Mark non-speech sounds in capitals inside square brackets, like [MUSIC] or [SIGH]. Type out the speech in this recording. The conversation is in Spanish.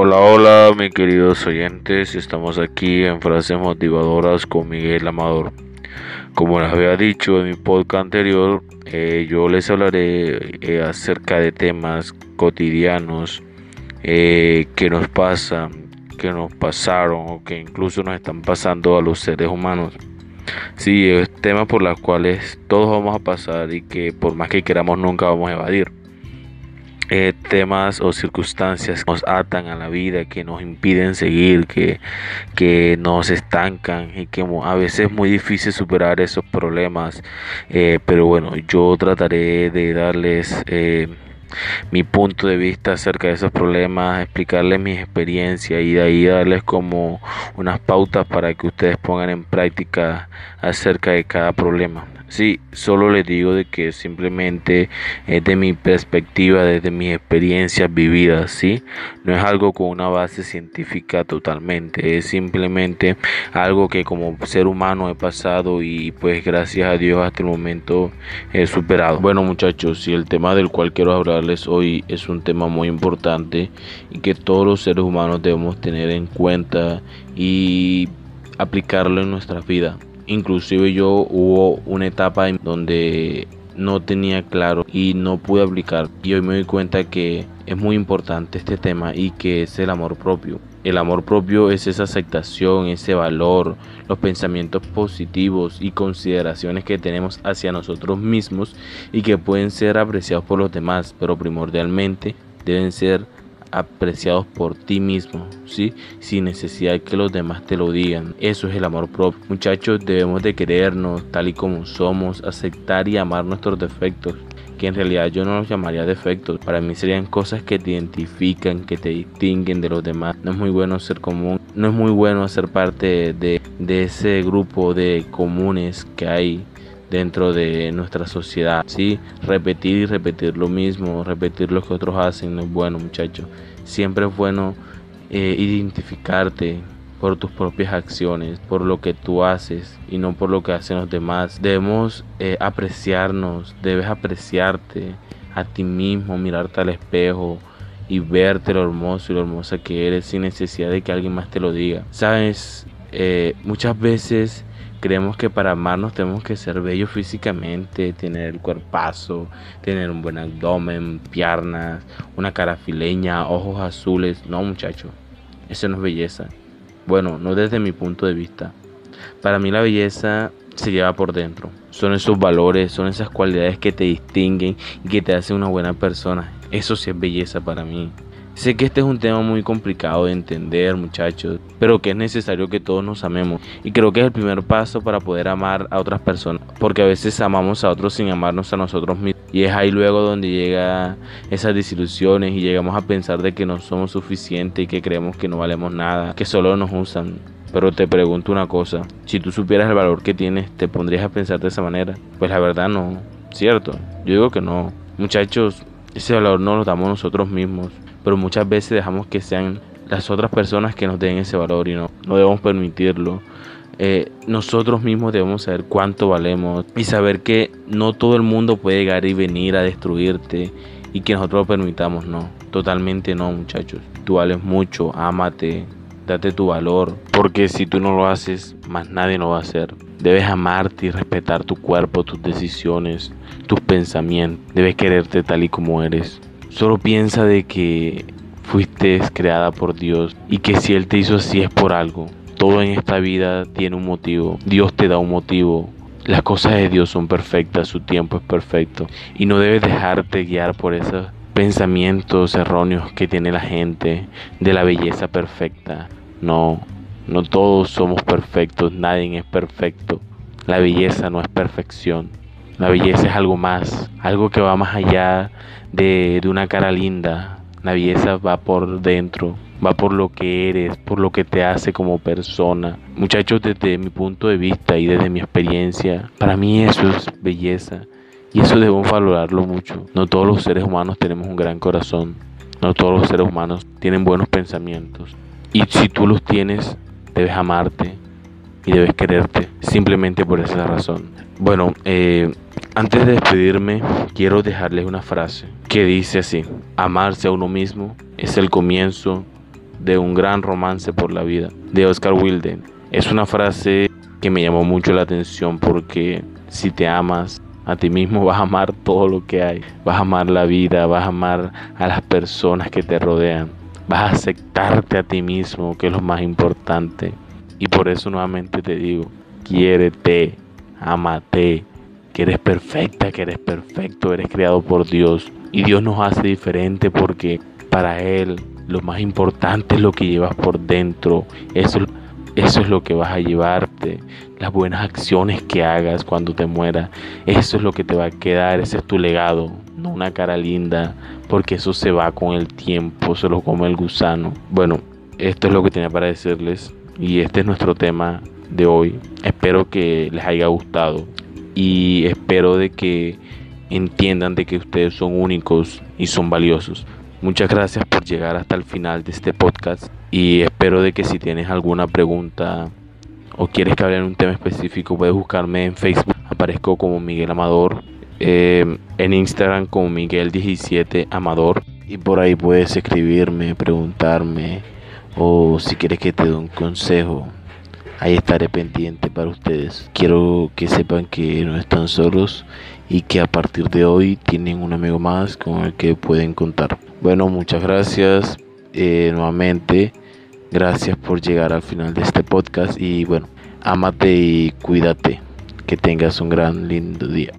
Hola, hola, mis queridos oyentes. Estamos aquí en Frases Motivadoras con Miguel Amador. Como les había dicho en mi podcast anterior, eh, yo les hablaré eh, acerca de temas cotidianos eh, que nos pasan, que nos pasaron o que incluso nos están pasando a los seres humanos. Sí, es temas por los cuales todos vamos a pasar y que por más que queramos nunca vamos a evadir. Eh, temas o circunstancias que nos atan a la vida, que nos impiden seguir, que, que nos estancan y que a veces es muy difícil superar esos problemas. Eh, pero bueno, yo trataré de darles eh, mi punto de vista acerca de esos problemas, explicarles mi experiencia y de ahí darles como unas pautas para que ustedes pongan en práctica acerca de cada problema. Sí, solo les digo de que simplemente es de mi perspectiva, desde mis experiencias vividas, ¿sí? No es algo con una base científica totalmente, es simplemente algo que como ser humano he pasado y pues gracias a Dios hasta el momento he superado. Bueno muchachos, si el tema del cual quiero hablarles hoy es un tema muy importante y que todos los seres humanos debemos tener en cuenta y aplicarlo en nuestra vida Inclusive yo hubo una etapa donde no tenía claro y no pude aplicar. Y hoy me doy cuenta que es muy importante este tema y que es el amor propio. El amor propio es esa aceptación, ese valor, los pensamientos positivos y consideraciones que tenemos hacia nosotros mismos y que pueden ser apreciados por los demás, pero primordialmente deben ser apreciados por ti mismo, ¿sí? Sin necesidad de que los demás te lo digan. Eso es el amor propio. Muchachos, debemos de querernos tal y como somos, aceptar y amar nuestros defectos que en realidad yo no los llamaría defectos, para mí serían cosas que te identifican, que te distinguen de los demás. No es muy bueno ser común, no es muy bueno ser parte de, de ese grupo de comunes que hay dentro de nuestra sociedad. ¿sí? Repetir y repetir lo mismo, repetir lo que otros hacen no es bueno, muchachos. Siempre es bueno eh, identificarte por tus propias acciones, por lo que tú haces y no por lo que hacen los demás. Debemos eh, apreciarnos, debes apreciarte a ti mismo, mirarte al espejo y verte lo hermoso y lo hermosa que eres sin necesidad de que alguien más te lo diga. Sabes, eh, muchas veces Creemos que para amarnos tenemos que ser bellos físicamente, tener el cuerpazo, tener un buen abdomen, piernas, una cara fileña, ojos azules. No, muchacho, eso no es belleza. Bueno, no desde mi punto de vista. Para mí la belleza se lleva por dentro. Son esos valores, son esas cualidades que te distinguen y que te hacen una buena persona. Eso sí es belleza para mí. Sé que este es un tema muy complicado de entender, muchachos, pero que es necesario que todos nos amemos. Y creo que es el primer paso para poder amar a otras personas, porque a veces amamos a otros sin amarnos a nosotros mismos. Y es ahí luego donde llega esas desilusiones y llegamos a pensar de que no somos suficientes y que creemos que no valemos nada, que solo nos usan. Pero te pregunto una cosa, si tú supieras el valor que tienes, ¿te pondrías a pensar de esa manera? Pues la verdad no, ¿cierto? Yo digo que no. Muchachos, ese valor no lo damos nosotros mismos pero muchas veces dejamos que sean las otras personas que nos den ese valor y no, no debemos permitirlo. Eh, nosotros mismos debemos saber cuánto valemos y saber que no todo el mundo puede llegar y venir a destruirte y que nosotros lo permitamos, no, totalmente no muchachos. Tú vales mucho, ámate, date tu valor, porque si tú no lo haces, más nadie lo va a hacer. Debes amarte y respetar tu cuerpo, tus decisiones, tus pensamientos. Debes quererte tal y como eres. Solo piensa de que fuiste creada por Dios y que si Él te hizo así es por algo. Todo en esta vida tiene un motivo. Dios te da un motivo. Las cosas de Dios son perfectas, su tiempo es perfecto. Y no debes dejarte guiar por esos pensamientos erróneos que tiene la gente de la belleza perfecta. No, no todos somos perfectos, nadie es perfecto. La belleza no es perfección. La belleza es algo más, algo que va más allá de, una cara linda. La belleza va por dentro, va por lo que eres, por lo que te hace como persona. Muchachos, desde mi punto de vista y desde mi experiencia, para mí eso es belleza. Y eso debemos valorarlo mucho. No todos los seres humanos tenemos un gran corazón. No todos los seres humanos tienen buenos pensamientos. Y si tú los tienes, debes amarte y debes quererte simplemente por esa razón. Bueno, eh, antes de despedirme, quiero dejarles una frase que dice así, amarse a uno mismo es el comienzo de un gran romance por la vida de Oscar Wilde. Es una frase que me llamó mucho la atención porque si te amas a ti mismo [LAUGHS] vas a amar todo lo que hay, vas a amar la vida, vas a amar a las personas que te rodean, vas a aceptarte a ti mismo, que es lo más importante. Y por eso nuevamente te digo, quiérete, amate, que eres perfecta, que eres perfecto, eres creado por Dios. Y Dios nos hace diferente porque para Él lo más importante es lo que llevas por dentro. Eso, eso es lo que vas a llevarte. Las buenas acciones que hagas cuando te mueras. Eso es lo que te va a quedar. Ese es tu legado. No una cara linda. Porque eso se va con el tiempo. Se lo come el gusano. Bueno, esto es lo que tenía para decirles. Y este es nuestro tema de hoy. Espero que les haya gustado. Y espero de que entiendan de que ustedes son únicos y son valiosos. Muchas gracias por llegar hasta el final de este podcast y espero de que si tienes alguna pregunta o quieres que hable en un tema específico puedes buscarme en Facebook. Aparezco como Miguel Amador, eh, en Instagram como Miguel17 Amador y por ahí puedes escribirme, preguntarme o si quieres que te dé un consejo. Ahí estaré pendiente para ustedes. Quiero que sepan que no están solos y que a partir de hoy tienen un amigo más con el que pueden contar. Bueno, muchas gracias eh, nuevamente. Gracias por llegar al final de este podcast y bueno, amate y cuídate. Que tengas un gran lindo día.